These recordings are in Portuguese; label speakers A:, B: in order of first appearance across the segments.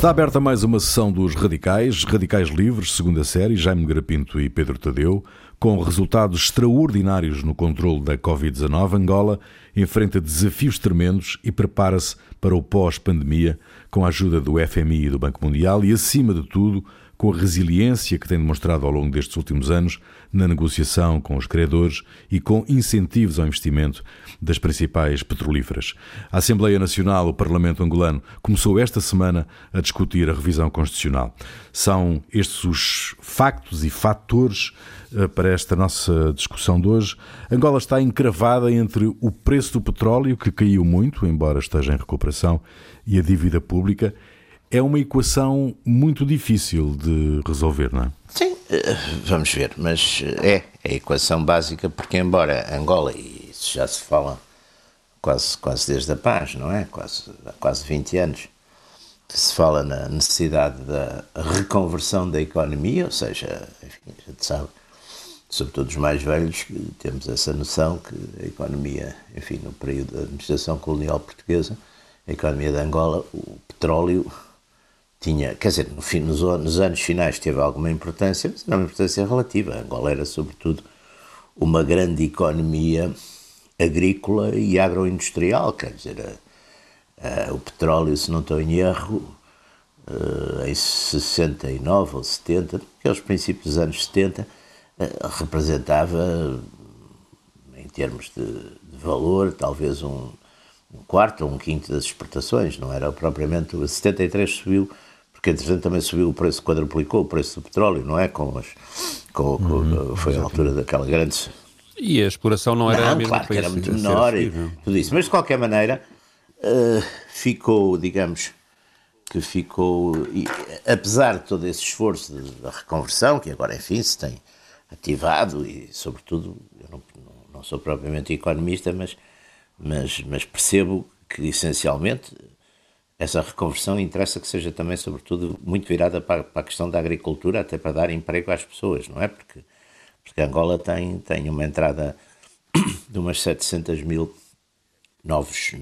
A: Está aberta mais uma sessão dos Radicais, Radicais Livres, segunda série, Jaime Grapinto e Pedro Tadeu, com resultados extraordinários no controle da Covid-19. Angola enfrenta desafios tremendos e prepara-se para o pós-pandemia com a ajuda do FMI e do Banco Mundial e, acima de tudo, com a resiliência que tem demonstrado ao longo destes últimos anos na negociação com os credores e com incentivos ao investimento das principais petrolíferas. A Assembleia Nacional, o Parlamento angolano, começou esta semana a discutir a revisão constitucional. São estes os factos e fatores eh, para esta nossa discussão de hoje. Angola está encravada entre o preço do petróleo, que caiu muito, embora esteja em recuperação, e a dívida pública é uma equação muito difícil de resolver, não é?
B: Sim, eh, vamos ver, mas eh, é a equação básica, porque embora Angola, e isso já se fala quase, quase desde a paz, não é? Quase, há quase 20 anos, que se fala na necessidade da reconversão da economia, ou seja, enfim, a gente sabe, sobretudo os mais velhos, que temos essa noção que a economia, enfim, no período da administração colonial portuguesa, a economia de Angola, o petróleo tinha, quer dizer, no fim, nos, nos, anos finais teve alguma importância, mas era uma importância relativa. Angola era, sobretudo, uma grande economia agrícola e agroindustrial, quer dizer, a, a, o petróleo, se não estou em erro, uh, em 69 ou 70, aqueles princípios dos anos 70, uh, eh, representava, em termos de, de valor, talvez um, um quarto ou um quinto das exportações, não era propriamente. 73 subiu porque entretanto também subiu o preço, quadruplicou o preço do petróleo, não é? Com as, com, com uhum, foi a altura daquela grande.
C: E a exploração não era
B: não,
C: a mesma
B: claro que era muito menor e tudo isso. Mas de qualquer maneira, uh, ficou, digamos, que ficou, e, apesar de todo esse esforço da reconversão, que agora, enfim, se tem ativado, e sobretudo, eu não, não sou propriamente economista, mas, mas, mas percebo que essencialmente essa reconversão interessa que seja também, sobretudo, muito virada para, para, a questão da agricultura, até para dar emprego às pessoas, não é? Porque, porque Angola tem, tem uma entrada de umas 700 mil novos,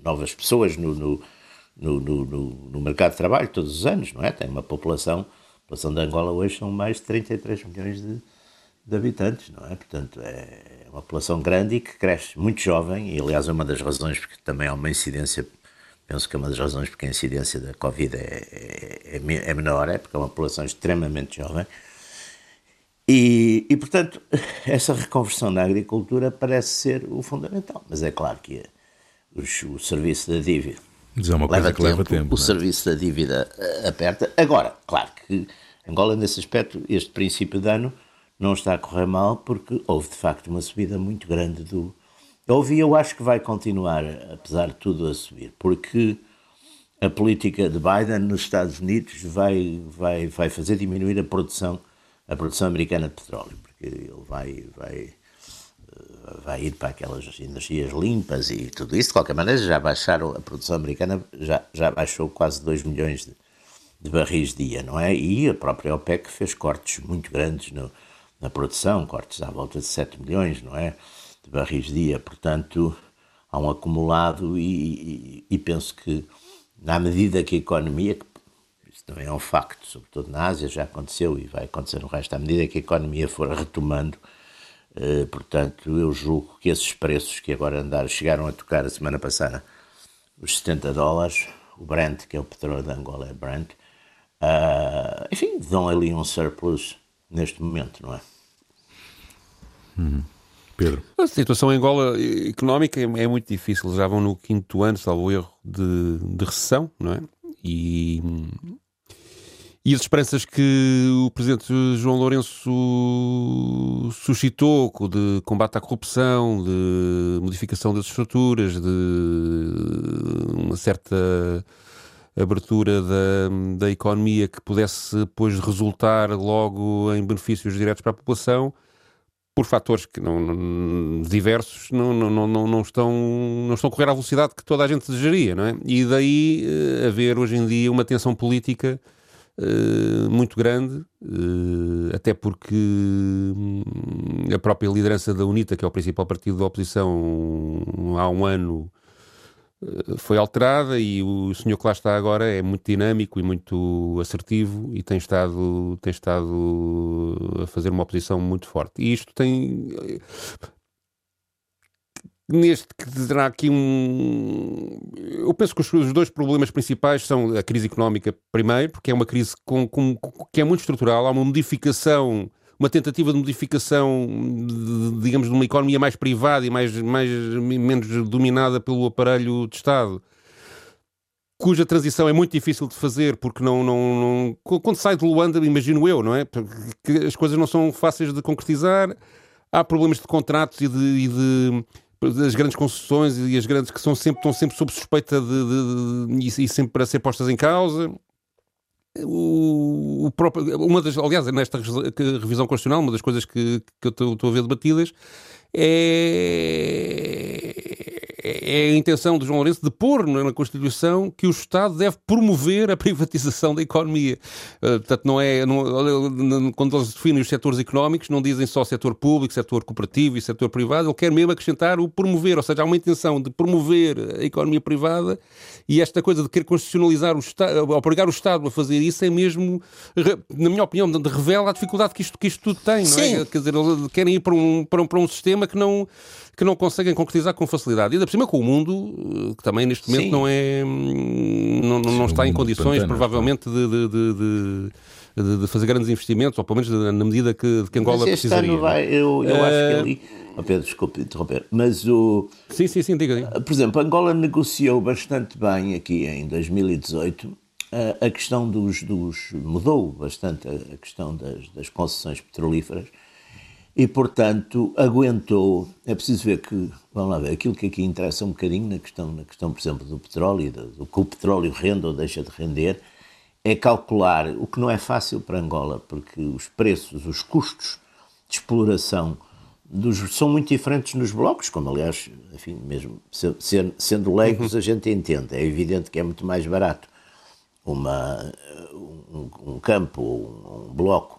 B: novas pessoas no, no, no, no, mercado de trabalho todos os anos, não é? Tem uma população, a população de Angola hoje são mais de 33 milhões de, de habitantes, não é? Portanto, é uma população grande e que cresce muito jovem, e aliás é uma das razões porque também há uma incidência Penso que é uma das razões porque a incidência da Covid é, é, é menor, é porque é uma população extremamente jovem. E, e, portanto, essa reconversão da agricultura parece ser o fundamental. Mas é claro que o, o serviço da dívida
A: é uma coisa
B: leva
A: que leva tempo.
B: O é? serviço da dívida eh, aperta. Agora, claro que Angola, nesse aspecto, este princípio de ano não está a correr mal porque houve de facto uma subida muito grande do, Houve e eu acho que vai continuar, apesar de tudo, a subir, porque a política de Biden nos Estados Unidos vai, vai, vai fazer diminuir a produção, a produção americana de petróleo, porque ele vai, vai, eh, vai ir para aquelas energias limpas e tudo isso. De qualquer maneira, já baixaram, a produção americana já, já baixou quase 2 milhões de, de barris dia, não é? E a própria OPEC fez cortes muito grandes no, na produção, cortes à volta de 7 milhões, não é? De barris dia, portanto há um acumulado e, e, e, penso que na medida que a economia, que isso também é um facto, sobretudo na Ásia já aconteceu e vai acontecer no resto, à medida que a economia for retomando, eh, portanto eu julgo que esses preços que agora andaram, chegaram a tocar a semana passada os 70 dólares, o Brent, que é o petróleo de Angola é Brent, uh, enfim, dão ali um surplus neste momento, não é?
A: Uhum. Pedro.
C: A situação em Angola económica é, é muito difícil. Já vão no quinto ano, salvo erro, de, de recessão, não é? E, e as esperanças que o Presidente João Lourenço suscitou de combate à corrupção, de modificação das estruturas, de uma certa abertura da, da economia que pudesse depois resultar logo em benefícios diretos para a população, por fatores que não, não diversos não, não, não, não, estão, não estão a correr à velocidade que toda a gente desejaria, não é? E daí uh, haver hoje em dia uma tensão política uh, muito grande, uh, até porque hum, a própria liderança da UNITA, que é o principal partido da oposição, há um ano foi alterada e o senhor que lá está agora é muito dinâmico e muito assertivo e tem estado, tem estado a fazer uma oposição muito forte. E isto tem. Neste que terá aqui um. Eu penso que os dois problemas principais são a crise económica, primeiro, porque é uma crise com, com, que é muito estrutural, há uma modificação uma tentativa de modificação, de, digamos, de uma economia mais privada e mais, mais, menos dominada pelo aparelho de Estado, cuja transição é muito difícil de fazer porque não, não, não, quando sai de Luanda, imagino eu, não é? Porque as coisas não são fáceis de concretizar, há problemas de contratos e de, e de as grandes concessões e as grandes que são sempre, estão sempre sob suspeita de, de, de, e sempre para ser postas em causa o, próprio, uma das, aliás, nesta revisão constitucional, uma das coisas que, que eu estou a ver debatidas é é a intenção de João Lourenço de pôr na Constituição que o Estado deve promover a privatização da economia. Uh, portanto, não é. Não, quando eles definem os setores económicos, não dizem só setor público, setor cooperativo e setor privado, ele quer mesmo acrescentar o promover, ou seja, há uma intenção de promover a economia privada e esta coisa de querer constitucionalizar o Estado, obrigar o Estado a fazer isso é mesmo, na minha opinião, revela a dificuldade que isto, que isto tudo tem, não é? Quer dizer, eles querem ir para um, para um, para um sistema que não que não conseguem concretizar com facilidade. E ainda por cima com o mundo, eh, que também neste momento Sim. não é. Hum, não, não, não está em condições, pantano, provavelmente, de, de, de, de, fazer grandes investimentos, ou pelo menos na medida que, que Angola
B: mas
C: este precisaria.
B: Ano vai, eu, eu uh... acho que ali. Oh Pedro, desculpe interromper, mas o.
C: Sim, sim, sim, diga. diga.
B: Por exemplo, Angola negociou bastante bem aqui em 2018 a questão dos, dos, mudou bastante a questão das, das concessões petrolíferas e, portanto, aguentou. É preciso ver que, vamos lá ver, aquilo que aqui interessa um bocadinho na questão, na questão por exemplo, do petróleo, do, do que o petróleo rende ou deixa de render, é calcular, o que não é fácil para Angola, porque os preços, os custos de exploração dos, são muito diferentes nos blocos, como aliás, enfim, mesmo sendo, leigos, a gente entende. É evidente que é muito mais barato uma, um, um campo, um, bloco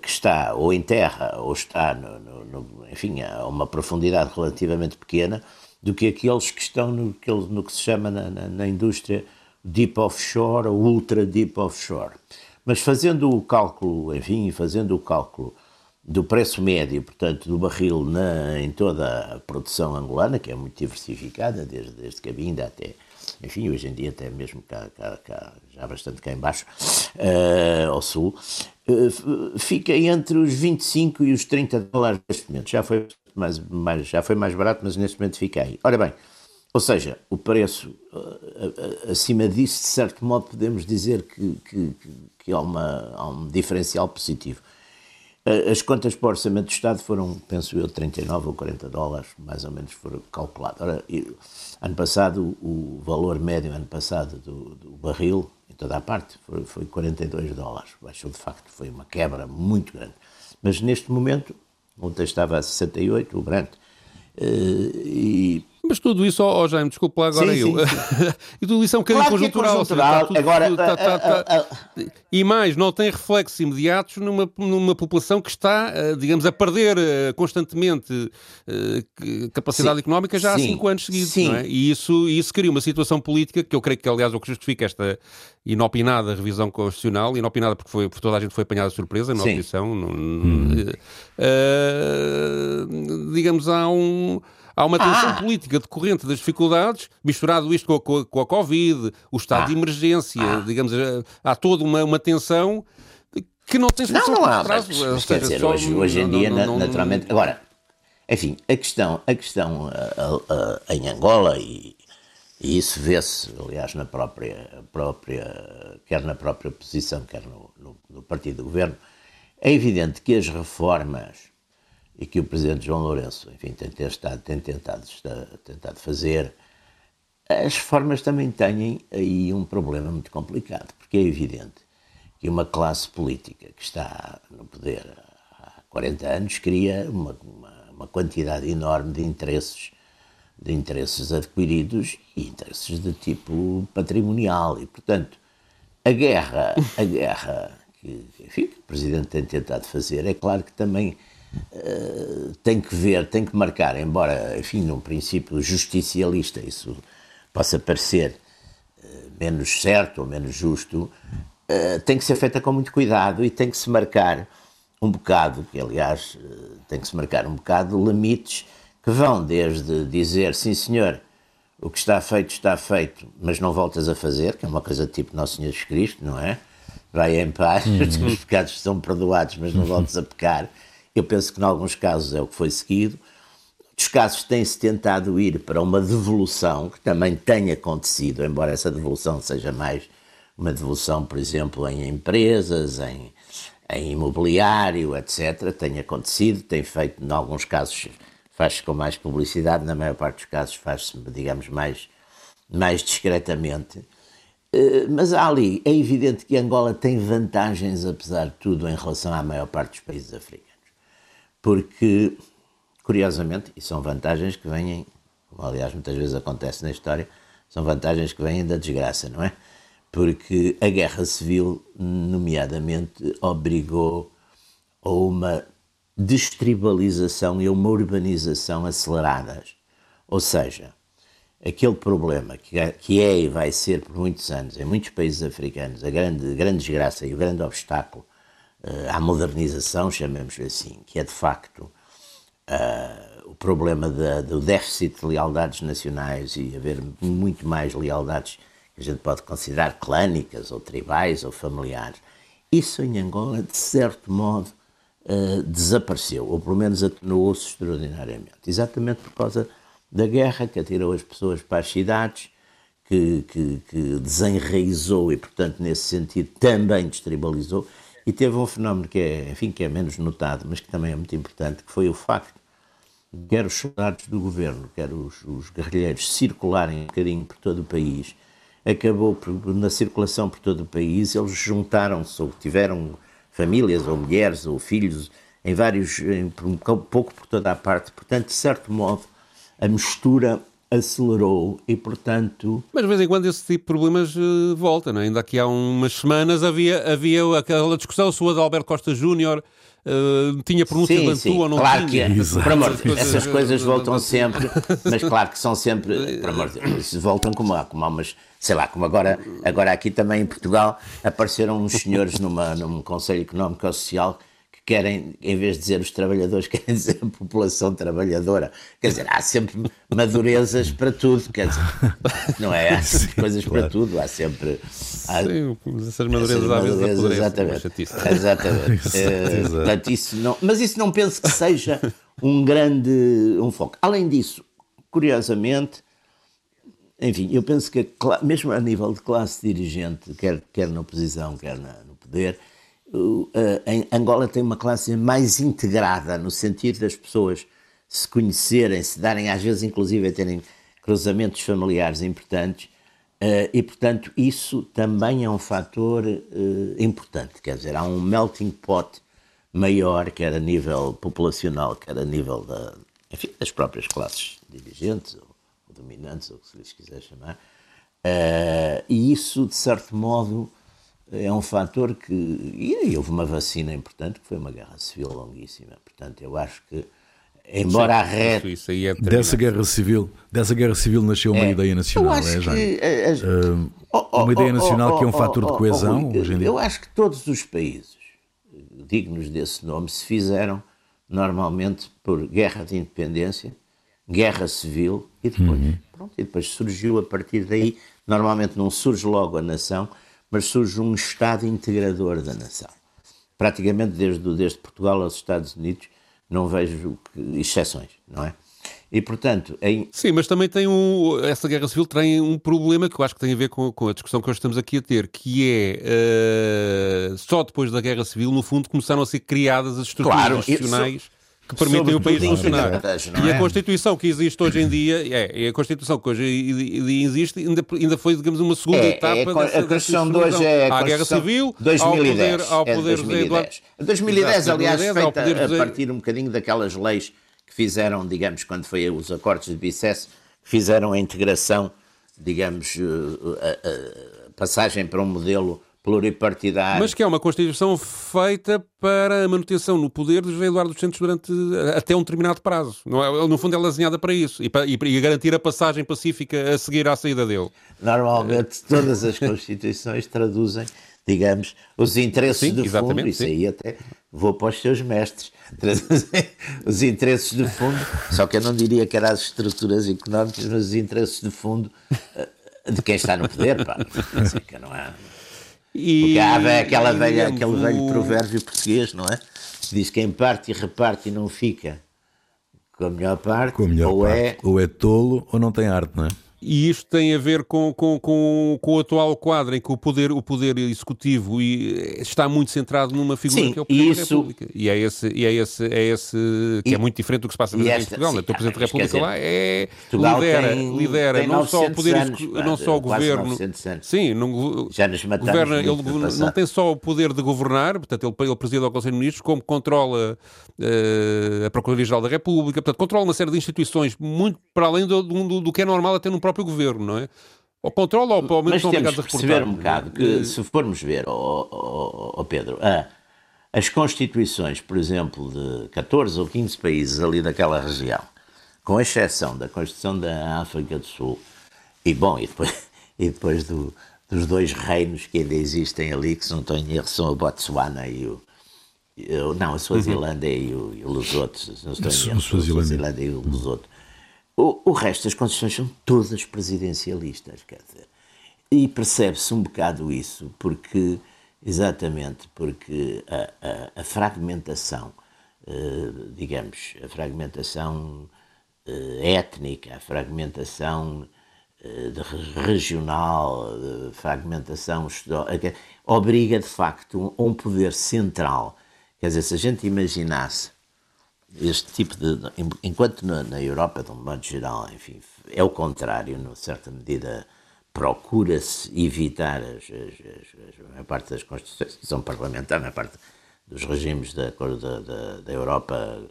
B: que está ou em terra ou está, no, no, no, enfim, a uma profundidade relativamente pequena, do que aqueles que estão no no que se chama na, na, na indústria deep offshore ou ultra deep offshore. Mas fazendo o cálculo, enfim, fazendo o cálculo do preço médio, portanto, do barril na, em toda a produção angolana, que é muito diversificada, desde, desde Cabinda até, enfim, hoje em dia até mesmo cá, cá, cá já bastante cá embaixo, uh, ao sul, uh, fica entre os 25 e os 30 dólares neste momento. Já foi mais, mais, já foi mais barato, mas neste momento fica aí. Ora bem, ou seja, o preço uh, acima disso, de certo modo, podemos dizer que, que, que há, uma, há um diferencial positivo. As contas para o Orçamento do Estado foram, penso eu, 39 ou 40 dólares, mais ou menos foram calculados. Ora, ano passado, o valor médio ano passado do, do barril em toda a parte, foi, foi 42 dólares. Baixou de facto, foi uma quebra muito grande. Mas neste momento, ontem estava a 68, o Brent, eh, e
C: mas tudo isso, ó oh, Jaime, desculpa lá agora sim, eu. Sim, sim. e tudo isso é um bocadinho claro conjuntural. É conjuntural. Tudo, agora, tudo, tá, tá, tá, e mais, não tem reflexos imediatos numa, numa população que está, eh, digamos, a perder eh, constantemente eh, capacidade económica já há cinco anos seguidos. Não é? E isso, isso cria uma situação política que eu creio que, aliás, é o que justifica esta inopinada revisão constitucional, inopinada porque, foi, porque toda a gente foi apanhada de surpresa na oposição. Hum. Uh, digamos, há um Há uma tensão ah. política decorrente das dificuldades, misturado isto com a, com a, com a Covid, o estado ah. de emergência, ah. digamos, eh, há toda uma, uma tensão que não tem
B: solução não, não há, prazo. Mas, quer dizer, hoje, hoje em não, dia, não, naturalmente... Agora, enfim, a questão, a questão uh, uh, em Angola, e, e isso vê-se, aliás, na própria, própria, quer na própria posição, quer no, no, no partido do governo, é evidente que as reformas e que o presidente João Lourenço, enfim, tem, tentado, tem tentado, está, tentado fazer, as reformas também têm aí um problema muito complicado, porque é evidente que uma classe política que está no poder há 40 anos cria uma, uma, uma quantidade enorme de interesses de interesses adquiridos e interesses de tipo patrimonial. E portanto a guerra a guerra que, enfim, que o presidente tem tentado fazer é claro que também eh, tem que ver, tem que marcar, embora, enfim, num princípio justicialista, isso possa parecer menos certo ou menos justo, tem que ser feita com muito cuidado e tem que se marcar um bocado, que aliás tem que se marcar um bocado limites que vão desde dizer sim senhor, o que está feito está feito, mas não voltas a fazer, que é uma coisa tipo Nosso Senhor Jesus Cristo, não é? Vai em paz, uhum. os pecados são perdoados, mas não voltas a pecar. Eu penso que, em alguns casos, é o que foi seguido. Outros casos tem-se tentado ir para uma devolução, que também tem acontecido, embora essa devolução seja mais uma devolução, por exemplo, em empresas, em, em imobiliário, etc. Tem acontecido, tem feito, em alguns casos, faz-se com mais publicidade, na maior parte dos casos faz-se, digamos, mais, mais discretamente. Eh, mas há ali, é evidente que Angola tem vantagens, apesar de tudo, em relação à maior parte dos países africanos. Porque, curiosamente, e são vantagens que vêm, como aliás muitas vezes acontece na história, são vantagens que vêm da desgraça, não é? Porque a guerra civil, nomeadamente, obrigou a uma destribalização e uma urbanização aceleradas. Ou seja, aquele problema que é, que é e vai ser por muitos anos em muitos países africanos a grande, grande desgraça e o grande obstáculo à modernização, chamemos-lhe assim, que é de facto uh, o problema do déficit de lealdades nacionais e haver muito mais lealdades que a gente pode considerar clânicas ou tribais ou familiares. Isso em Angola, de certo modo, uh, desapareceu, ou pelo menos atenuou-se extraordinariamente. Exatamente por causa da guerra que atirou as pessoas para as cidades, que, que, que desenraizou e, portanto, nesse sentido, também destribalizou. E teve um fenómeno que é, enfim, que é menos notado, mas que também é muito importante, que foi o facto de quer os soldados do governo, quer os, os guerrilheiros circularem um bocadinho por todo o país, acabou por, na circulação por todo o país, eles juntaram-se ou tiveram famílias, ou mulheres, ou filhos, em vários, em, um pouco por toda a parte. Portanto, de certo modo, a mistura acelerou e, portanto...
C: Mas de vez em quando esse tipo de problemas uh, volta, não é? Ainda aqui há umas semanas havia, havia aquela discussão se o Adalberto Costa Júnior Uh, tinha pronúncia sim, de sim. ou não
B: claro
C: tinha.
B: Que, é. por amor, essas coisas voltam sempre, mas claro que são sempre, por amor de Deus, voltam como há, como há umas, sei lá, como agora, agora aqui também em Portugal apareceram uns senhores numa, num Conselho Económico e Social querem, em vez de dizer os trabalhadores, querem dizer a população trabalhadora. Quer dizer, há sempre madurezas para tudo, quer dizer, não é? Há Sim, coisas claro. para tudo, há sempre. Há,
C: Sim, essas madurezas às vezes
B: Exatamente. exatamente. é, portanto, isso não, mas isso não penso que seja um grande um foco. Além disso, curiosamente, enfim, eu penso que mesmo a nível de classe dirigente, quer, quer na oposição, quer na, no poder, Angola tem uma classe mais integrada, no sentido das pessoas se conhecerem, se darem, às vezes, inclusive, a terem cruzamentos familiares importantes, uh, e, portanto, isso também é um fator uh, importante. Quer dizer, há um melting pot maior, quer a nível populacional, quer a nível da, enfim, das próprias classes dirigentes ou, dominantes, ou o que se lhes quiser chamar, uh, e isso, de certo modo, é um fator que. E houve uma vacina importante, que foi uma guerra civil longuíssima. Portanto, eu acho que, embora a reta.
A: É dessa guerra civil, dessa guerra civil nasceu uma é, ideia nacional, é, já. Que, é, uh, oh, uma ideia nacional oh, oh, que é um fator de coesão
B: hoje em dia. Eu acho que todos os países dignos desse nome se fizeram normalmente por guerra de independência, guerra civil e depois, uhum. pronto, e depois surgiu a partir daí. Normalmente não surge logo a nação, mas surge um Estado integrador da nação. Praticamente desde, desde Portugal aos Estados Unidos não vejo exceções, não é? E, portanto, em...
C: Sim, mas também tem um, essa guerra civil tem um problema que eu acho que tem a ver com, com a discussão que hoje estamos aqui a ter, que é uh, só depois da guerra civil, no fundo, começaram a ser criadas as estruturas claro, institucionais. Que permitem o país funcionar. E a é? Constituição que existe hoje em dia, é, a Constituição que hoje existe, ainda, ainda foi, digamos, uma segunda é, etapa é,
B: dessa, A Constituição de hoje é a,
C: a Guerra Civil,
B: 2010,
C: ao poder, ao poder é 2010.
B: de 2010, aliás, 2010, feita a partir um bocadinho daquelas leis que fizeram, digamos, quando foi os acordos de Bicesse, fizeram a integração, digamos, a, a, a passagem para um modelo pluripartidário.
C: Mas que é uma Constituição feita para a manutenção no poder de José Eduardo dos Santos durante até um determinado prazo. É? No fundo, é desenhada para isso e para, e garantir a passagem pacífica a seguir à saída dele.
B: Normalmente, todas as Constituições traduzem, digamos, os interesses
C: sim,
B: de fundo. Isso sim. aí até vou para os seus mestres. Traduzem os interesses de fundo, só que eu não diria que eram as estruturas económicas, mas os interesses de fundo eh, de quem está no poder. Pá. Assim, que não é. E, Porque há aquela velha, aquele velho provérbio português, não é? Diz que quem parte e reparte e não fica com a melhor parte,
A: a melhor
B: ou,
A: parte.
B: É...
A: ou é tolo ou não tem arte, não é?
C: E isto tem a ver com, com, com, com o atual quadro em que o poder, o poder executivo está muito centrado numa figura
B: Sim,
C: que é o Presidente
B: isso...
C: da República. E é esse, e é esse, é esse que e... é muito diferente do que se passa esta, em Portugal. Sim, né? o Presidente da República dizer, lá é, lidera,
B: tem,
C: lidera
B: tem
C: não só o poder,
B: anos,
C: não só o governo.
B: Sim,
C: não,
B: Já nos
C: governa, ele não tem só o poder de governar, portanto, ele, ele preside ao Conselho de Ministros, como controla uh, a Procuradoria-Geral da República, portanto, controla uma série de instituições muito para além do, do, do que é normal até num próprio governo, não é? Ou controla ou pelo menos
B: Mas temos que perceber um bocado que, se formos ver, oh, oh, oh Pedro, ah, as constituições, por exemplo, de 14 ou 15 países ali daquela região, com exceção da Constituição da África do Sul, e bom, e depois, e depois do, dos dois reinos que ainda existem ali, que se não estou em erro, são o Botsuana e o. Eu, não, a Suazilândia uhum. e, o, e o Lesoto, não estou em erro, a Suazilândia e o Lesoto. O, o resto das constituições são todas presidencialistas, quer dizer. E percebe-se um bocado isso, porque, exatamente, porque a, a, a fragmentação, eh, digamos, a fragmentação eh, étnica, a fragmentação eh, regional, a fragmentação obriga de facto a um poder central. Quer dizer, se a gente imaginasse este tipo de. Enquanto na, na, Europa, de um modo geral, enfim, é o contrário, numa certa medida, procura-se evitar as, as, as, a parte das constituições que são parlamentares, a parte dos regimes da, da, da Europa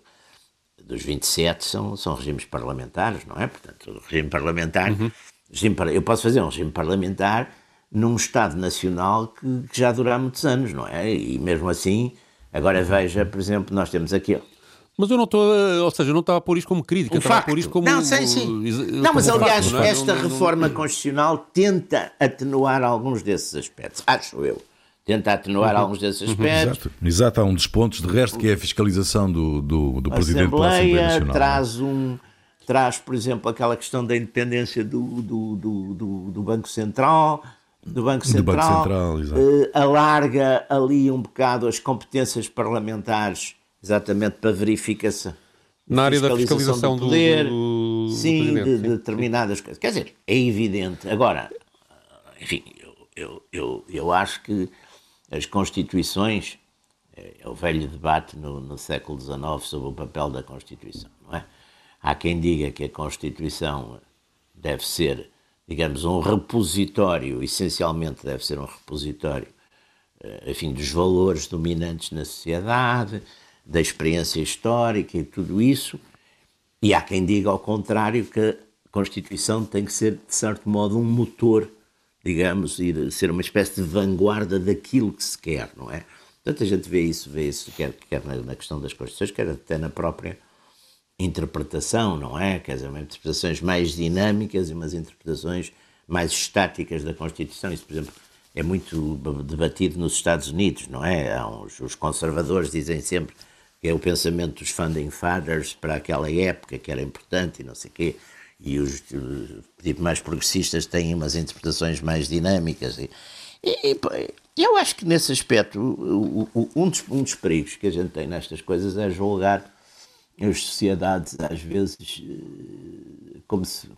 B: dos 27 são, são regimes parlamentares, não é? Portanto, o regime parlamentar. Uhum. Regime, eu posso fazer um regime parlamentar num Estado Nacional que, que já dura há muitos anos, não é? E mesmo assim, agora veja, por exemplo, nós temos aqui
C: mas eu não estou, ou seja, eu não estava a pôr isto como crítica, um estava
B: facto.
C: a pôr isto como.
B: Não, sim, sim. Não, mas aliás, facto, não é? esta não, reforma não, constitucional tenta atenuar alguns desses aspectos, acho eu. Tenta atenuar uhum. alguns desses uhum. aspectos.
A: Exato. Exato, há um dos pontos, de resto, que é a fiscalização do, do, do Presidente da Assembleia Nacional.
B: traz um. Traz, por exemplo, aquela questão da independência do, do, do, do, do Banco Central, do Banco Central,
A: do Banco Central
B: uh, alarga ali um bocado as competências parlamentares exatamente para verificação.
C: Na área da fiscalização do poder, do,
B: do, sim, de, de, determinadas coisas. Quer dizer, é evidente. Agora, enfim, eu, eu, eu, eu acho que as constituições, é, é o velho debate no, no século XIX sobre o papel da Constituição, não é? Há quem diga que a Constituição deve ser, digamos, um repositório, essencialmente deve ser um repositório, eh, enfim, dos valores dominantes na sociedade, da experiência histórica e tudo isso. E há quem diga ao contrário que a Constituição tem que ser, de certo modo, um motor, digamos, e ser uma espécie de vanguarda daquilo que se quer, não é? Portanto, a gente vê isso, vê isso quer, quer na, questão das Constituições, quer até na própria interpretação, não é? Quer dizer, interpretações mais dinâmicas e umas interpretações mais estáticas da Constituição. Isso, por exemplo, é muito debatido nos Estados Unidos, não é? Os conservadores dizem sempre que é o pensamento dos founding fathers para aquela época que era importante e não sei o quê, e os, os mais progressistas têm umas interpretações mais dinâmicas. E, e, e eu acho que nesse aspecto, o, o, um, dos, um dos perigos que a gente tem nestas coisas é julgar as sociedades, às vezes, eh, como se.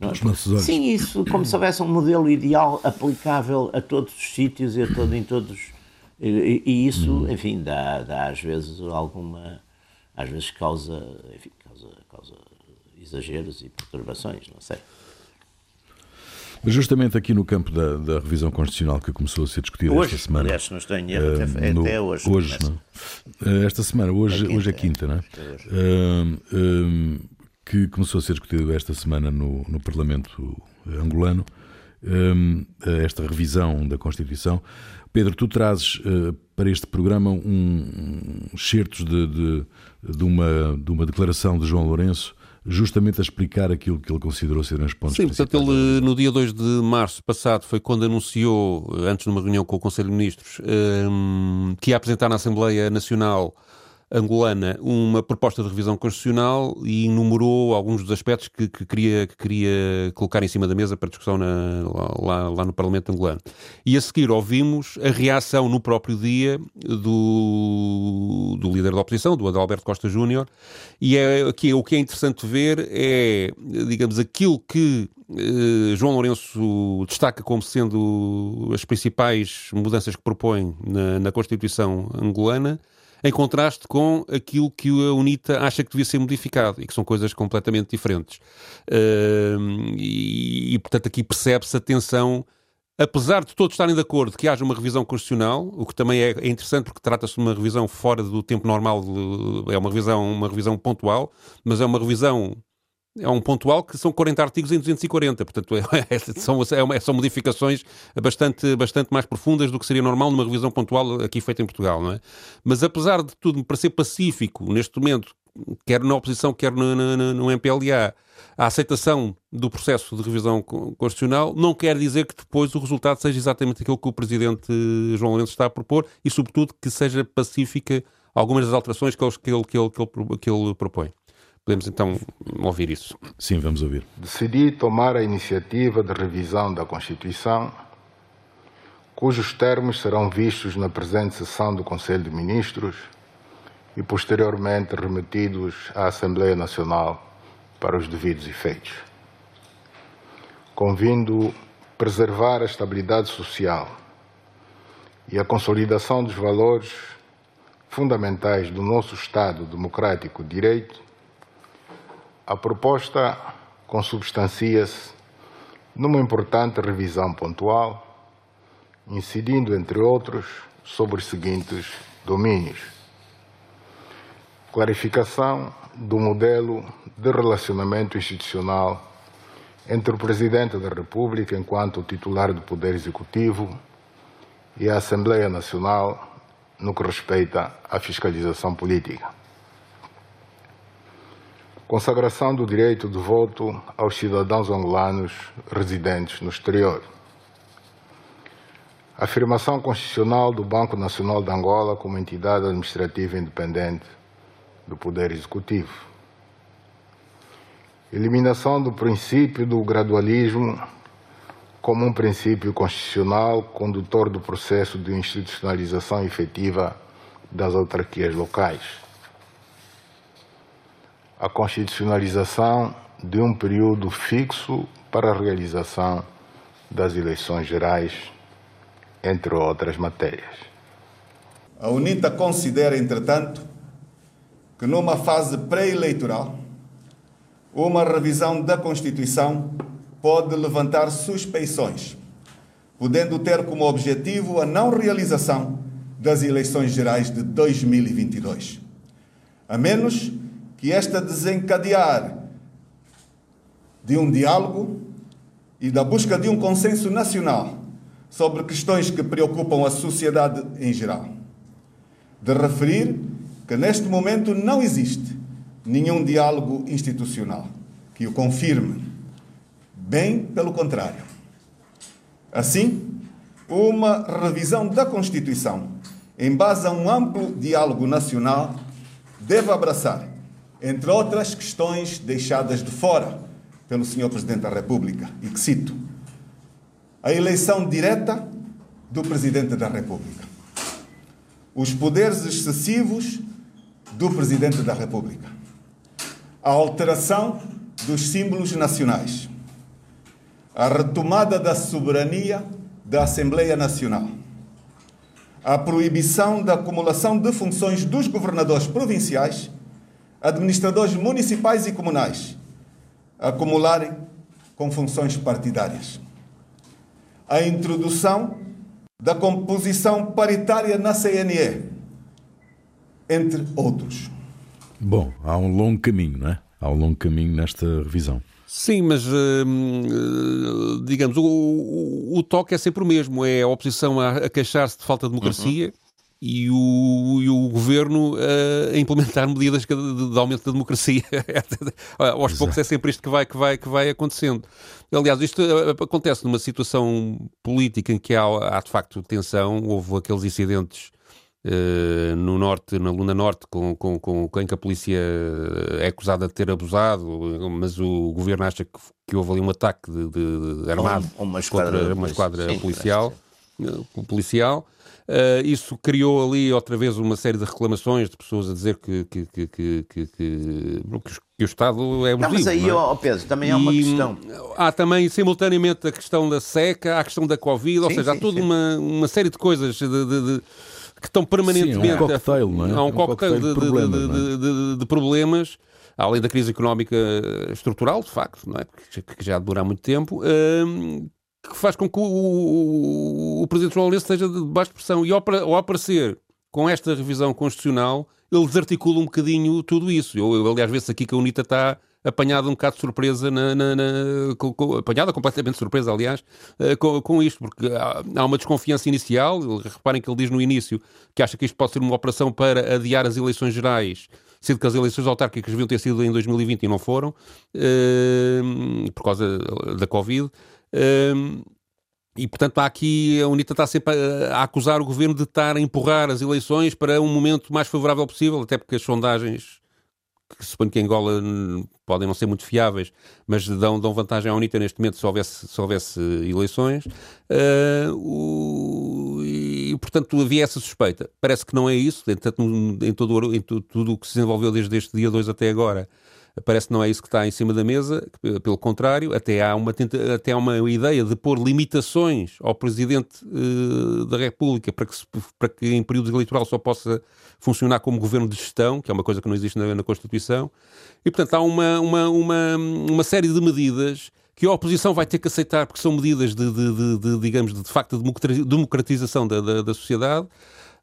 A: Não,
B: sim, isso, como se houvesse um modelo ideal aplicável a todos os sítios e a todo, em todos e, e isso, hum. enfim, dá, dá às vezes alguma. Às vezes causa, enfim, causa, causa exageros e perturbações, não sei.
A: Justamente aqui no campo da, da, revisão constitucional que começou a ser discutida
B: hoje,
A: esta semana.
B: Aliás, não estou em erro, até, no, até hoje.
A: Hoje, não? Uh, esta semana, hoje é quinta, hoje é quinta, não é? Uh, que começou a ser discutido esta semana no, no Parlamento angolano, esta revisão da Constituição Pedro, tu trazes uh, para este programa um, um certos de, de, de, uma, de uma declaração de João Lourenço justamente a explicar aquilo que ele considerou serem os pontos
C: Sim, portanto, ele no dia 2 de março passado foi quando anunciou, antes de uma reunião com o Conselho de Ministros, um, que ia apresentar na Assembleia Nacional angolana uma proposta de revisão constitucional e enumerou alguns dos aspectos que, que, queria, que queria colocar em cima da mesa para discussão na, lá, lá, no Parlamento angolano. E a seguir ouvimos a reação no próprio dia do, do líder da oposição, do Adalberto Costa Júnior, e é, aqui, o que é interessante ver é, digamos, aquilo que eh, João Lourenço destaca como sendo as principais mudanças que propõe na, na Constituição angolana, em contraste com aquilo que a UNITA acha que devia ser modificado e que são coisas completamente diferentes. Uh, e, e, portanto, aqui percebe-se a tensão apesar de todos estarem de acordo que haja uma revisão constitucional, o que também é, interessante porque trata-se de uma revisão fora do tempo normal, é uma revisão, uma revisão pontual, mas é uma revisão é um pontual que são 40 artigos em 240, portanto é, é, são, é, são modificações bastante, bastante mais profundas do que seria normal numa revisão pontual aqui feita em Portugal, não é? Mas apesar de tudo, para ser pacífico neste momento, quer na oposição, quer no, no, no MPLA, a aceitação do processo de revisão constitucional não quer dizer que depois o resultado seja exatamente aquilo que o Presidente João Lourenço está a propor e, sobretudo, que seja pacífica algumas das alterações que ele, que ele, que ele, que ele propõe. Podemos então ouvir isso.
A: Sim, vamos ouvir.
D: Decidi tomar a iniciativa de revisão da Constituição, cujos termos serão vistos na presente sessão do Conselho de Ministros e posteriormente remetidos à Assembleia Nacional para os devidos efeitos. Convindo preservar a estabilidade social e a consolidação dos valores fundamentais do nosso Estado democrático de direito, a proposta consubstancia-se numa importante revisão pontual, incidindo, entre outros, sobre os seguintes domínios: clarificação do modelo de relacionamento institucional entre o Presidente da República, enquanto titular do Poder Executivo, e a Assembleia Nacional, no que respeita à fiscalização política consagração do direito de voto aos cidadãos angolanos residentes no exterior, afirmação constitucional do Banco Nacional de Angola como entidade administrativa independente do Poder Executivo, eliminação do princípio do gradualismo como um princípio constitucional condutor do processo de institucionalização efetiva das autarquias locais a constitucionalização de um período fixo para a realização das eleições gerais, entre outras matérias.
E: A UNITA considera, entretanto, que numa fase pré-eleitoral, uma revisão da Constituição pode levantar suspeições, podendo ter como objetivo a não realização das eleições gerais de 2022, a menos que esta desencadear de um diálogo e da busca de um consenso nacional sobre questões que preocupam a sociedade em geral. De referir que neste momento não existe nenhum diálogo institucional que o confirme. Bem pelo contrário. Assim, uma revisão da Constituição, em base a um amplo diálogo nacional, deve abraçar entre outras questões deixadas de fora pelo Sr. Presidente da República, e que cito: a eleição direta do Presidente da República, os poderes excessivos do Presidente da República, a alteração dos símbolos nacionais, a retomada da soberania da Assembleia Nacional, a proibição da acumulação de funções dos governadores provinciais administradores municipais e comunais acumularem com funções partidárias. A introdução da composição paritária na CNE, entre outros.
A: Bom, há um longo caminho, não é? Há um longo caminho nesta revisão.
C: Sim, mas uh, digamos, o, o, o, toque é sempre o mesmo: é a oposição a, a queixar-se de falta de democracia. Uhum. E o, e o, governo a implementar medidas de, de aumento da democracia. Aos Exato. poucos é sempre isto que vai, que, vai, que vai acontecendo. Aliás, isto acontece numa situação política em que há, há de facto tensão. Houve aqueles incidentes Uh, no norte, na Luna Norte, com, com, com, com que a polícia é acusada de ter abusado, mas o governo acha que, que houve ali um ataque de, de, armado
B: uma, uma esquadra,
C: uma esquadra policial. Eh, policial. Uh, isso criou ali outra vez uma série de reclamações de pessoas a dizer que, que, que, que, que, que, que o Estado é abusivo. Não,
B: mas aí,
C: não
B: é? oh Pedro, também há uma e, questão.
C: Há também, simultaneamente, a questão da seca, há a questão da Covid, sim, ou seja, sim, há toda uma, uma série de coisas de, de, de que estão permanentemente. Sim, é um
A: cocktail, não é?
C: Há um, um cocktail, de, de, de, de, problemas, além da crise económica estrutural, de facto, não é? que já dura há muito tempo, hum, que faz com que o, o, o Presidente João Lourenço esteja de baixa pressão. E ao, ao aparecer com esta revisão constitucional, ele desarticula um bocadinho tudo isso. Eu, eu aliás, vê-se aqui que a UNITA está apanhada um bocado de surpresa, na, na, na com, com, apanhada completamente de surpresa, aliás, uh, com, com, isto, porque há, há, uma desconfiança inicial. Reparem que ele diz no início que acha que isto pode ser uma operação para adiar as eleições gerais, sendo que as eleições autárquicas deviam ter sido em 2020 e não foram, uh, por causa da Covid. Uh, e, portanto, há aqui, a UNITA está sempre a, a, acusar o governo de estar a empurrar as eleições para um momento mais favorável possível, até porque as sondagens que suponho que em Angola podem não ser muito fiáveis, mas dão, dão vantagem à UNITA neste momento se houvesse, se houvesse eleições. Uh, o, e, portanto, havia essa suspeita. Parece que não é isso, entretanto, em, todo, em tudo o que se desenvolveu desde este dia 2 até agora. Parece que não é isso que está em cima da mesa, pelo contrário, até há uma, até há uma ideia de pôr limitações ao Presidente uh, da República para que, para que em período eleitoral só possa funcionar como governo de gestão, que é uma coisa que não existe na, na Constituição. E, portanto, há uma, uma, uma, uma série de medidas que a oposição vai ter que aceitar porque são medidas de, de, de, de digamos, de facto, de democratização da, da, da sociedade.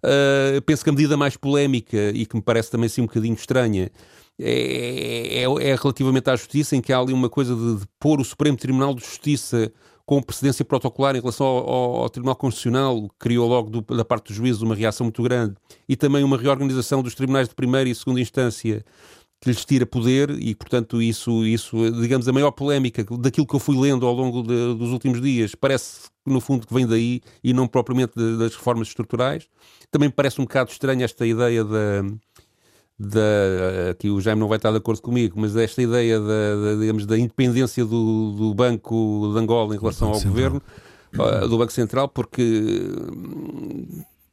C: Uh, penso que a medida mais polémica e que me parece também assim um bocadinho estranha é, é, é, relativamente à justiça, em que há ali uma coisa de, de pôr o Supremo Tribunal de Justiça com precedência protocolar em relação ao, ao, ao Tribunal Constitucional, criou logo do, da parte dos juízes uma reação muito grande, e também uma reorganização dos tribunais de primeira e segunda instância que lhes tira poder e, portanto, isso, isso, digamos, a maior polémica daquilo que eu fui lendo ao longo de, dos últimos dias, parece no fundo que vem daí e não propriamente das reformas estruturais. Também parece um bocado estranha esta ideia da da, aqui o Jaime não vai estar de acordo comigo, mas esta ideia da, da digamos, da independência do, do, Banco de Angola em relação ao Central. governo, uh, do Banco Central, porque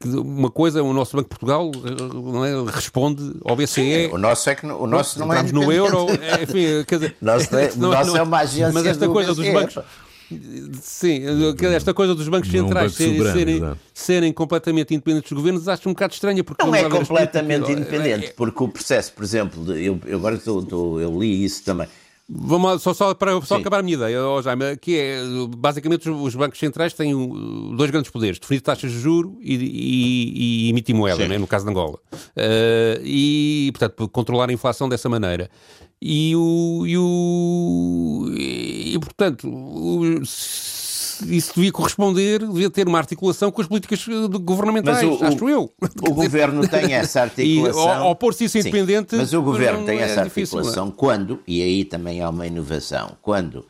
C: uma coisa, o nosso Banco de Portugal é, responde ao BCE. Sim,
B: o nosso é que o nosso não é
C: no euro, é, enfim, quer dizer,
B: nosso é, não, nosso é uma agência
C: Mas esta coisa BCE. dos bancos Sim, esta coisa dos bancos centrais serem, serem, serem, completamente independentes dos governos acho um bocado estranha. Porque
B: não é completamente independente, é, é, porque o processo, por exemplo, eu, eu agora estou, estou, eu li isso também.
C: Vamos lá, só, só para só acabar a minha ideia, oh, Jaime, que é, basicamente, os, os, bancos centrais têm dois grandes poderes, definir taxas de juro e, e, e emitir moeda, né, no caso de Angola. Uh, e, portanto, controlar a inflação dessa maneira. E, o, e, o, e portanto, o, isso devia corresponder, devia ter uma articulação com as políticas governamentais, o, acho eu.
B: O governo tem essa articulação.
C: e, pôr-se isso independente.
B: Mas o governo tem é essa difícil, articulação quando, e aí também há uma inovação, quando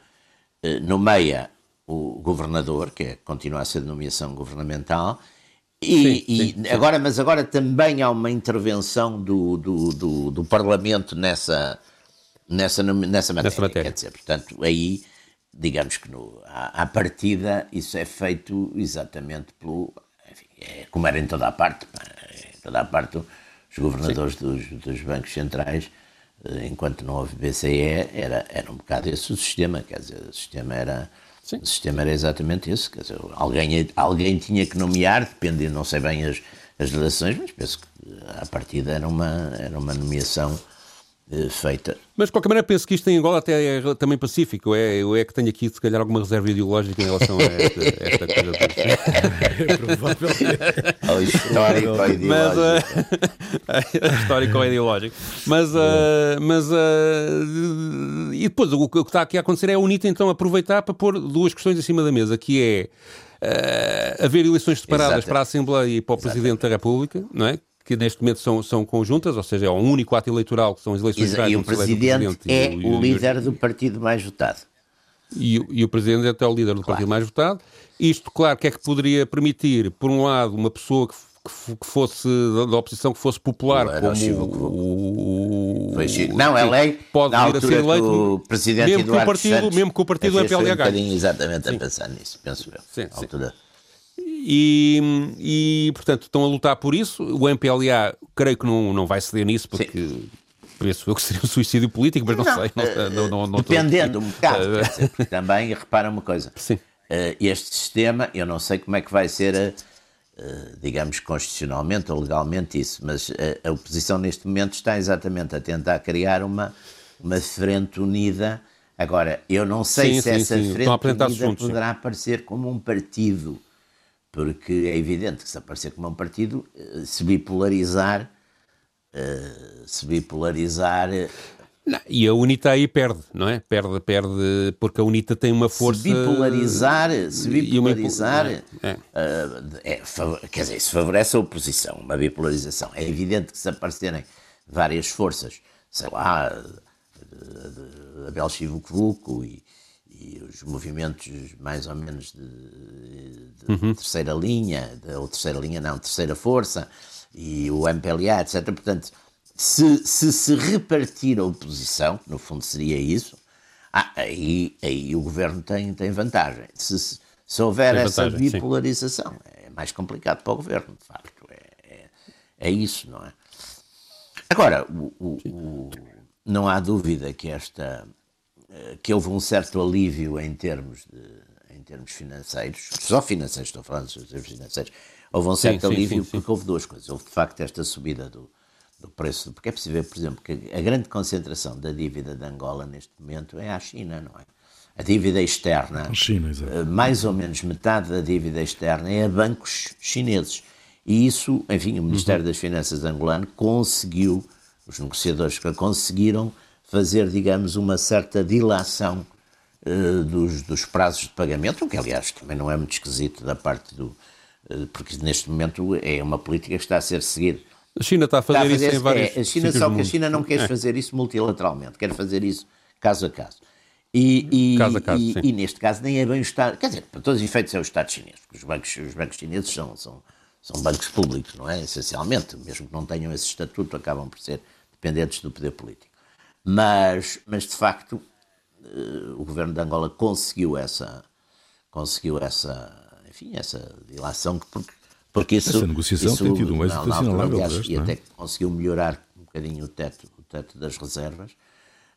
B: eh, nomeia o governador, que é, continua a ser nomeação governamental, e, sim, sim, e agora, mas agora também há uma intervenção do, do, do, do Parlamento nessa nessa, nessa, matéria, nessa matéria. Quer dizer, portanto, aí, digamos que no, à, à partida, isso é feito exatamente pelo. Enfim, é como era em toda a parte. Em toda a parte, os governadores dos, dos, bancos centrais, eh, enquanto não houve BCE, era, era um bocado esse o sistema. Quer dizer, o sistema era. Sim. O sistema era exatamente esse. Quer dizer, alguém, alguém tinha que nomear, dependendo, não sei bem as, as relações, mas penso que à partida era uma, era uma nomeação eh, feita.
C: Mas, de qualquer maneira, penso que isto em Angola até é também pacífico. É, eu é que tenho aqui, se calhar, alguma reserva ideológica em relação a esta, esta coisa.
A: É provavelmente.
B: Ao histórico, ao
C: Mas,
B: ideológico.
C: uh, histórico ou ideológico. Mas, uh, mas uh, e depois o que está aqui a acontecer é a UNITA então aproveitar para pôr duas questões em cima da mesa, que é uh, haver eleições separadas
B: Exato.
C: para a Assembleia e para o Presidente da República, não é? Que neste momento são, são conjuntas, ou seja, é um único ato eleitoral que são as eleições
B: E,
C: gerais.
B: e o presidente
C: e
B: é
C: o- e
B: o
C: o-
B: líder do partido mais votado.
C: e, o- e o Presidente é até o líder do partido mais votado. Isto, claro, que é que poderia permitir, por um lado, uma pessoa que, que fosse da, oposição, que fosse popular,
B: Não
C: como
B: Chico
C: o, o-
B: Foi Chico. Não, é
C: sim,
B: lei
C: pode
B: na
C: vir a ser eleito,
B: o presidente
C: mesmo que o
B: Eduardo
C: partido,
B: Santos
C: mesmo que o partido
B: fez, foi um
C: MPLH.
B: exatamente a pensar nisso, penso eu.
C: Sim, sim. E, e, portanto, estão a lutar por isso. O MPLA, creio que não, não vai ceder nisso, porque penso eu que seria um suicídio político, mas não, sei. Não,
B: eh,
C: não, não, não
B: Dependendo um bocado. Dizer, também, repara uma coisa.
C: Sim.
B: Eh, este sistema, eu não sei como é que vai ser, eh, eh, digamos, constitucionalmente ou legalmente isso, mas a oposição neste momento está exatamente a tentar criar uma, uma frente unida. Agora, eu não sei
C: Sim,
B: se
C: sim,
B: essa
C: sim.
B: Frente unida
C: juntos, sim.
B: poderá aparecer como um partido, porque é evidente que se aparecer como um partido, eh, se bipolarizar, eh, se bipolarizar, eh,
C: Não, e a UNITA aí perde, não é? Perde, perde, porque a UNITA tem uma força.
B: se bipolarizar, se bipolarizar,
C: é, é.
B: é, quer dizer, isso favorece a oposição, uma bipolarização. É evidente que se aparecerem várias forças, sei lá, Abel Chivucovuco e, e os movimentos mais ou menos de, de
C: Uhum.
B: terceira linha, de, ou terceira linha não, terceira força, e o MPLA, etc. Portanto, se, se se repartir a oposição, no fundo seria isso, ah, aí, aí o governo tem, tem vantagem. Se, se, se houver
C: Tem
B: essa
C: vantagem, sim.
B: bipolarização, é mais complicado para o governo, de facto. É, é, é isso, não é? Agora, o- o- o- não há dúvida que esta que houve um certo alívio em termos de, em termos financeiros, só financeiros, estou falando dos termos financeiros, houve um certo
C: sim,
B: alívio
C: sim, sim.
B: porque houve duas coisas. Houve de facto esta subida do, do preço, porque é possível, por exemplo, que a grande concentração da dívida de Angola neste momento é à China, não é? A dívida externa,
A: China,
B: eh, mais ou menos metade da dívida externa é a bancos chineses. E isso, enfim, o Ministério das Finanças angolano conseguiu, os negociadores conseguiram fazer, digamos, uma certa dilação eh, dos, dos prazos de pagamento, o que aliás também não é muito esquisito da parte do. eh, porque neste momento é uma política que está a ser seguida.
C: A China está a fazer,
B: Está a fazer
C: isso em vários.
B: é, a China, só que a. China não quer
C: É.
B: fazer isso multilateralmente, quer fazer isso caso a caso. E, e,
C: Caso a caso,
B: e- e neste caso nem é bem o Estado, quer dizer, para todos os efeitos é o Estado chinês, porque os bancos, os bancos chineses são, são, são bancos públicos, não é? Essencialmente, mesmo que não tenham esse estatuto, acabam por ser dependentes do poder político. Mas, mas de facto, eh, o governo de Angola conseguiu essa, conseguiu essa, enfim, essa dilação, que porque, porque isso,
A: Essa negociação
B: isso,
A: tem tido um êxito assinalável,
B: aliás, e
A: é?
B: até conseguiu melhorar um bocadinho o teto, o teto das reservas,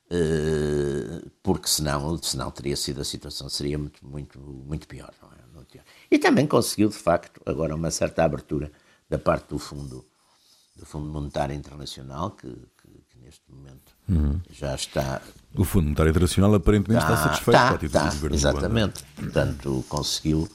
B: eh, porque senão, senão teria sido a situação seria muito, muito, muito pior, não é? Muito pior. E também conseguiu, de facto, agora uma certa abertura da parte do fundo, do Fundo Monetário Internacional, que, que- que neste momento
A: Uhum.
B: já está
A: O Fundo Monetário Internacional aparentemente está satisfeito
B: tá,
A: com a atitude
B: tá,
A: do governo.
B: Exatamente. Portanto, conseguiu,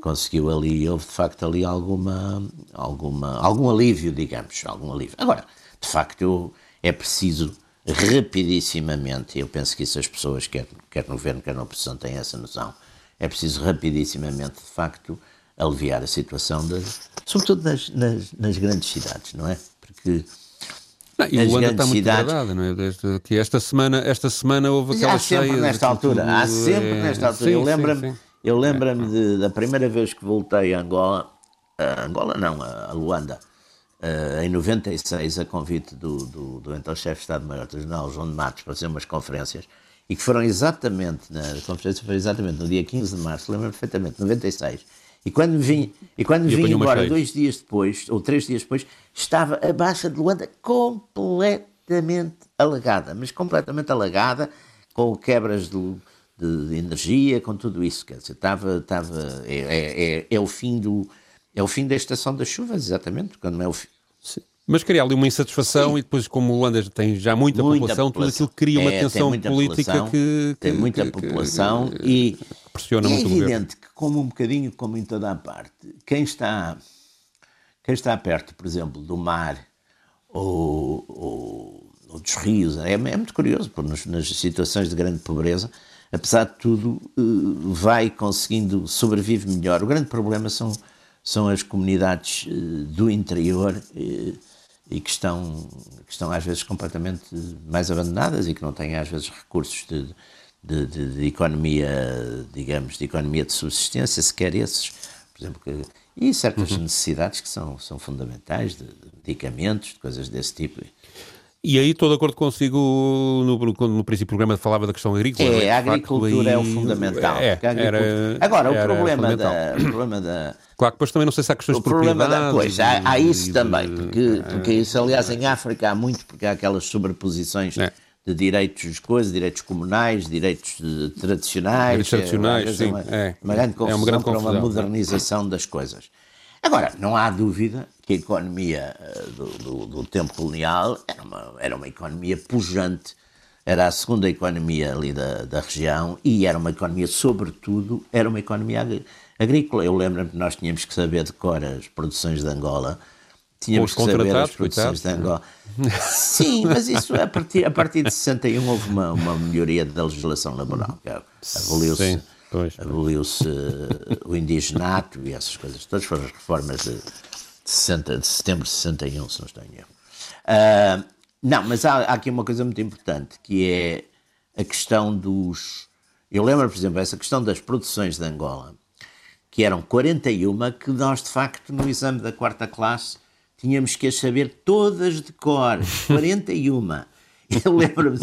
B: conseguiu ali, houve de facto ali alguma, alguma, algum alívio, digamos, algum alívio. Agora, de facto, é preciso rapidissimamente, eu penso que isso as pessoas, quer, quer no governo, quer na oposição, têm essa noção, é preciso rapidissimamente, de facto, aliviar a situação, das, sobretudo nas, nas, nas grandes cidades, não é? Porque
C: Não, e Luanda está muito
B: cidades-
C: degradada, não é? Desde que esta semana, esta semana houve aquela
B: há sempre
C: cheia.
B: nesta altura, há sempre nesta altura. eu lembro-me eu lembro-me de- da primeira vez que voltei a Angola, a Angola não, a Luanda, eh, em 96, a convite do, do, do então chefe de Estado-Maior do General João de Matos para fazer umas conferências e que foram exatamente, na conferência foi exatamente no dia 15 de março, lembro-me perfeitamente, 96. E quando vim, e quando
C: E
B: vim embora, dois dias depois, ou três dias depois, estava a Baixa de Luanda completamente alagada, mas completamente alagada, com quebras de, de- energia, com tudo isso. Quer dizer, estava, estava, é, é, é, é o fim do, é o fim da estação das chuvas, exatamente, quando não é o fim.
C: Mas cria ali uma insatisfação Sim. e depois, como Luanda tem já muita, muita população, população, tudo aquilo cria uma é, tensão política que, que,
B: Tem muita
C: que,
B: população que, e, pressiona e muito é evidente que, como um bocadinho como em toda a parte, quem está, quem está perto, por exemplo, do mar ou, ou, ou dos rios, é, é muito curioso, porque nas, nas situações de grande pobreza, apesar de tudo, eh, vai conseguindo, sobrevive melhor. O grande problema são, são as comunidades eh, do interior eh, e que estão, que estão às vezes completamente mais abandonadas e que não têm às vezes recursos de, de, de, de economia, digamos, de economia de subsistência, sequer esses, por exemplo, que, e certas uhum. necessidades que são, são fundamentais, de, de medicamentos, de coisas desse tipo.
C: E aí estou de acordo consigo no, no, no princípio do programa falava da questão agrícola.
B: É, é? a agricultura é o fundamental. É, era, Agora, o, problema da, o problema da...
C: Claro que depois também não sei se há questões o de propriedade. Da,
B: pois, há, há isso também, porque, porque isso, aliás, em África há muito, porque há aquelas sobreposições é. De direitos, coisas, direitos comunais, direitos tradicionais.
C: Direitos tradicionais, é, sim. Uma,
B: é, uma grande confusão é uma grande confusão, para uma modernização das coisas. Agora, não há dúvida que a economia eh, do, do, do, tempo colonial era uma, era uma economia pujante, era a segunda economia ali da, da região e era uma economia, sobretudo, era uma economia agrícola. Eu lembro-me que nós tínhamos que saber de cor as produções de Angola, tínhamos que saber as produções de Angola. Sim, mas isso a partir, a partir de 61 houve uma, uma melhoria da legislação laboral. Aboliu-se aboliu-se uh, o indigenato e essas coisas. Todas foram as reformas de, de, 60, de setembro de 61, se não estou em erro. Uh, não, mas há, há, aqui uma coisa muito importante, que é a questão dos... Eu lembro, por exemplo, essa questão das produções de Angola, que eram 41, que nós, de facto, no exame da quarta classe, tínhamos que as saber todas de cor, 41. Eu lembro-me,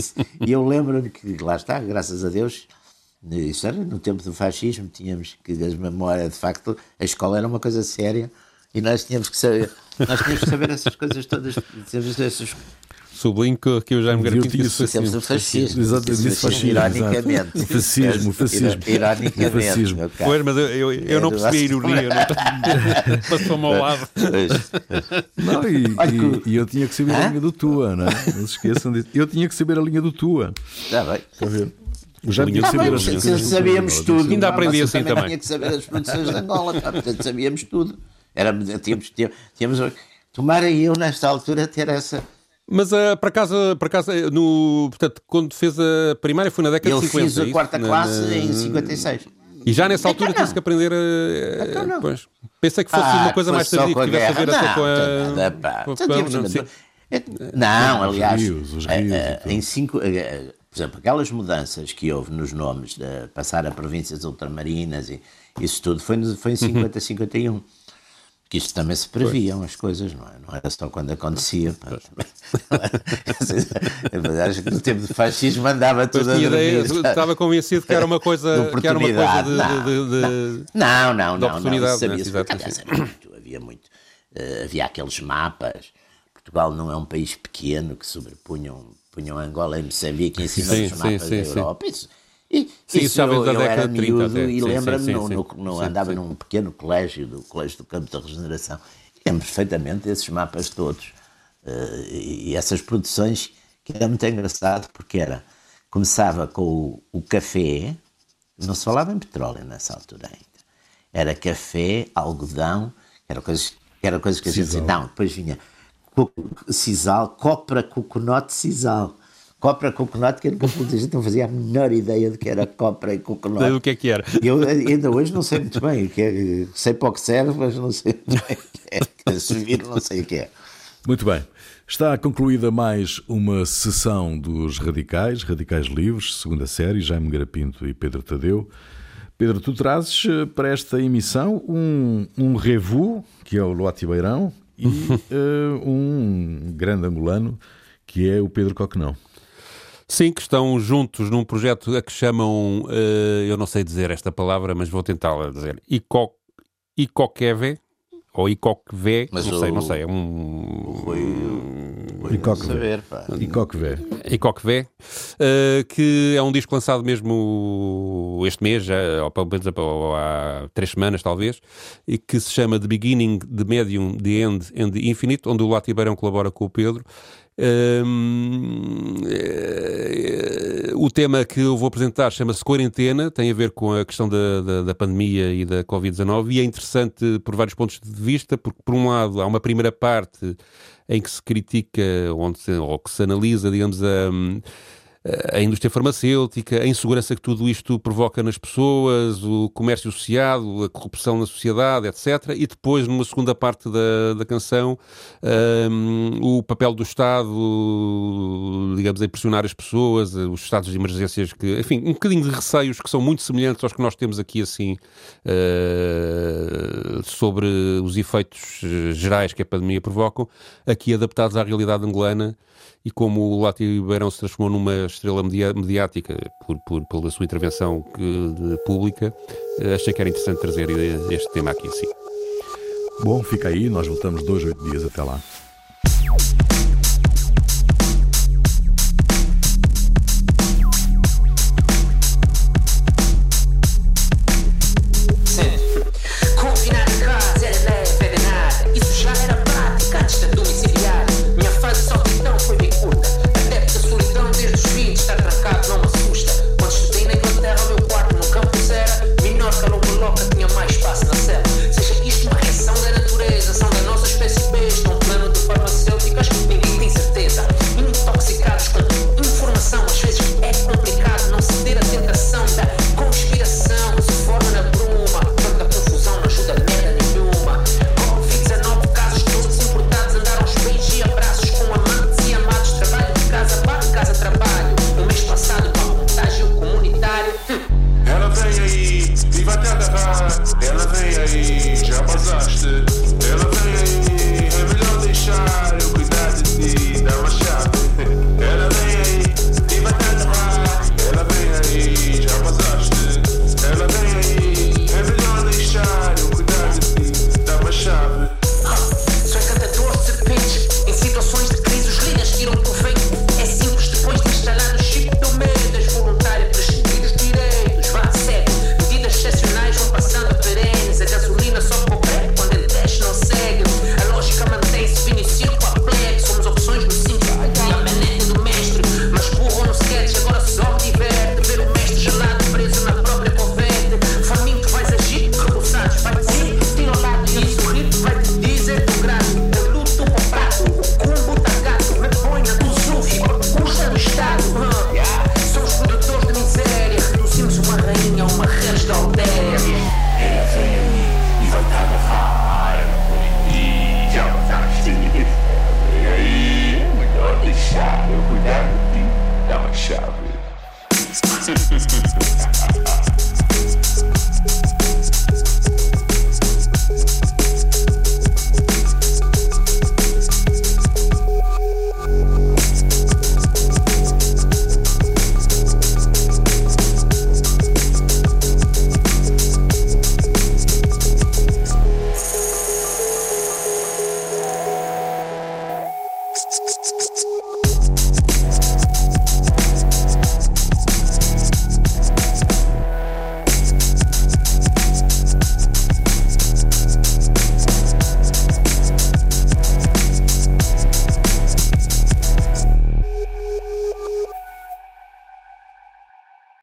B: eu lembro-me que, lá está, graças a Deus, isso era no tempo do fascismo, tínhamos que, as memórias, de facto, a escola era uma coisa séria e nós tínhamos que saber, nós tínhamos que saber essas coisas todas, essas
C: sublinho que, que eu já me garanto
B: que isso Temos o fascismo.
A: Exatamente, disse fascismo. Ironicamente. O fascismo, o fascismo.
B: Ironicamente. O fascismo.
C: Pois, mas eu, eu, eu é não percebi a ironia. Passou-me ao lado.
A: Não, e, e, e, eu tinha que saber a linha do Tua, não é? Não se esqueçam disso. Eu tinha que saber a linha do Tua.
B: Está bem. Está a ver?
A: Já tinha
B: ah, bem, se, sabíamos tudo.
C: Ainda aprendi assim também.
B: Tinha que saber as produções de Angola, tá? portanto sabíamos tudo. Era, tínhamos, tínhamos, tomara eu nesta altura ter essa.
C: Mas uh, para casa, para casa no, portanto, quando fez a primária foi na década
B: eu
C: de 50.
B: Eu fiz a é quarta na, classe na... em 56.
C: E já nessa altura tinha-se que aprender a. Então não. Pois. Pensei que fosse ah, uma coisa mais tardia que tivesse a ver até com
B: a. Não, aliás, em cinco, por exemplo, aquelas mudanças que houve nos nomes, de passar a províncias ultramarinas e isso tudo, foi, foi em 50, uhum. 51. Que isto também se previam as coisas, não é? Não era só quando acontecia. Acho que no tempo do fascismo andava tudo a
C: ideia, Estava convencido que era uma coisa, que era uma coisa de,
B: não,
C: de,
B: de, não, não, não, não, não, sabia né? muito, havia muito. Uh, havia aqueles mapas. Portugal não é um país pequeno que sobrepunham punham Angola e Moçambique em cima sim, dos mapas sim, da Europa. Isso, e, sim, isso, eu, eu era miúdo e lembro-me, andava num pequeno colégio, do Colégio do Campo da Regeneração, e lembro perfeitamente desses mapas todos uh, e, essas produções, que era muito engraçado, porque era, começava com o, o café, não se falava em petróleo nessa altura ainda, era café, algodão, era coisas, era coisas que a gente dizia, não, depois vinha sisal, copra coconut sisal. Copra coconut, que a gente não fazia a menor ideia do que era copra e coconut.
C: Do que é que era.
B: Eu ainda hoje não sei muito bem o que é. Sei para o que serve, mas não sei muito bem o que é. Servir, não sei o que é.
A: Muito bem. Está concluída mais uma sessão dos Radicais, Radicais Livres, segunda série, Jaime Garapinto e Pedro Tadeu. Pedro, tu trazes eh, para esta emissão um, um revu, que é o Loati Beirão, e uh, um grande angolano que é o Pedro Coquenão.
C: Sim, que estão juntos num projeto a que chamam, uh, eu não sei dizer esta palavra, mas vou tentá-la dizer, Ico, Icoqueve, ou Icoqueve, não o, sei, não sei, é um...
B: Rui,
A: E. E.
C: E Vé, uh, que é um disco lançado mesmo este mês, já, ou pelo menos há três semanas talvez, e que se chama The Beginning, The Medium, The End and The Infinite, onde o Lati Beirão colabora com o Pedro. É, o tema que eu vou apresentar chama-se Quarentena, tem a ver com a questão da, da, da pandemia e da Covid-19 e é interessante por vários pontos de vista, porque por um lado há uma primeira parte em que se critica onde se, ou que se analisa, digamos, a a indústria farmacêutica, a insegurança que tudo isto provoca nas pessoas, o comércio associado, a corrupção na sociedade, etc. E depois, numa segunda parte da, da canção, um, o papel do Estado, digamos, a impressionar as pessoas, os estados de emergências, que, enfim, um bocadinho de receios que são muito semelhantes aos que nós temos aqui, assim, uh, sobre os efeitos gerais que a pandemia provocam, aqui adaptados à realidade angolana e como o Lati Beirão se transformou numa estrela mediática por, por, pela sua intervenção que, pública, eh, achei que era interessante trazer este tema aqui em si.
A: Bom, fica aí, nós voltamos dois, oito dias até lá.